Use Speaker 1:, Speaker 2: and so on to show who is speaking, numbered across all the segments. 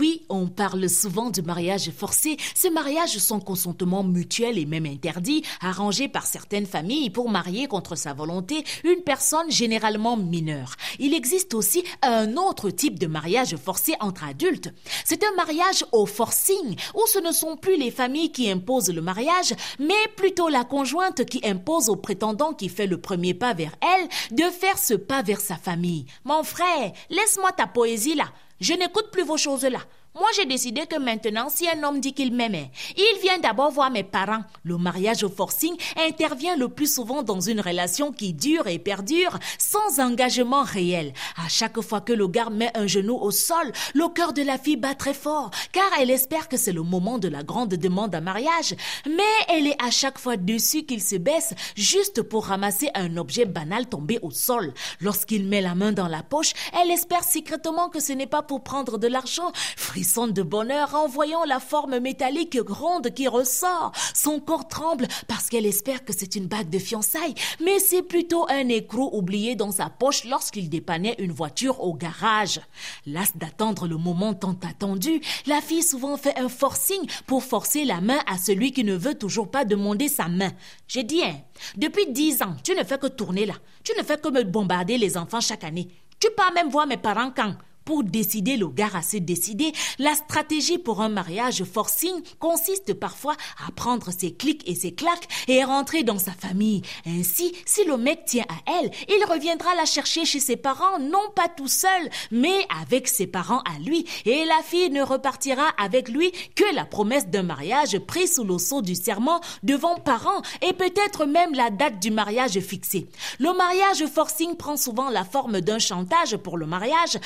Speaker 1: Oui, on parle souvent de mariage forcé. Ces mariages sont consentement mutuel et même interdit, arrangés par certaines familles pour marier contre sa volonté une personne généralement mineure. Il existe aussi un autre type de mariage forcé entre adultes. C'est un mariage au forcing, où ce ne sont plus les familles qui imposent le mariage, mais plutôt la conjointe qui impose au prétendant qui fait le premier pas vers elle de faire ce pas vers sa famille. Mon frère, laisse-moi ta poésie là. Je n'écoute plus vos choses-là. Moi, j'ai décidé que maintenant, si un homme dit qu'il m'aimait, il vient d'abord voir mes parents. Le mariage au forcing intervient le plus souvent dans une relation qui dure et perdure sans engagement réel. À chaque fois que le gars met un genou au sol, le cœur de la fille bat très fort, car elle espère que c'est le moment de la grande demande en mariage. Mais elle est à chaque fois déçue qu'il se baisse juste pour ramasser un objet banal tombé au sol. Lorsqu'il met la main dans la poche, elle espère secrètement que ce n'est pas pour prendre de l'argent frissonne de bonheur en voyant la forme métallique ronde qui ressort. Son corps tremble parce qu'elle espère que c'est une bague de fiançailles, mais c'est plutôt un écrou oublié dans sa poche lorsqu'il dépannait une voiture au garage. Las d'attendre le moment tant attendu, la fille souvent fait un forcing pour forcer la main à celui qui ne veut toujours pas demander sa main. J'ai dit, hein, depuis dix ans, tu ne fais que tourner là. Tu ne fais que me bombarder les enfants chaque année. Tu pars même voir mes parents quand? Pour décider le gars à se décider, la stratégie pour un mariage forcing consiste parfois à prendre ses clics et ses claques et rentrer dans sa famille. Ainsi, si le mec tient à elle, il reviendra la chercher chez ses parents, non pas tout seul, mais avec ses parents à lui, et la fille ne repartira avec lui que la promesse d'un mariage pris sous le du serment devant parents et peut-être même la date du mariage fixée. Le mariage forcing prend souvent la forme d'un chantage pour le mariage,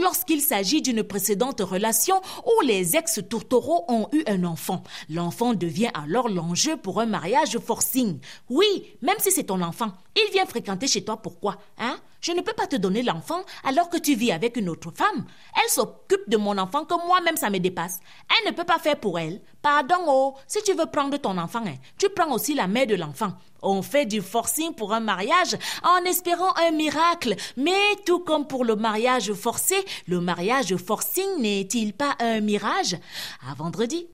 Speaker 1: lorsqu'il s'agit d'une précédente relation où les ex-tourtereaux ont eu un enfant. L'enfant devient alors l'enjeu pour un mariage forcing. Oui, même si c'est ton enfant, il vient fréquenter chez toi pourquoi Hein? Je ne peux pas te donner l'enfant alors que tu vis avec une autre femme. Elle s'occupe de mon enfant que moi-même ça me dépasse. Elle ne peut pas faire pour elle. Pardon, oh, si tu veux prendre ton enfant, hein, tu prends aussi la mère de l'enfant. On fait du forcing pour un mariage en espérant un miracle. Mais tout comme pour le mariage forcé, le mariage forcing n'est-il pas un mirage? À vendredi.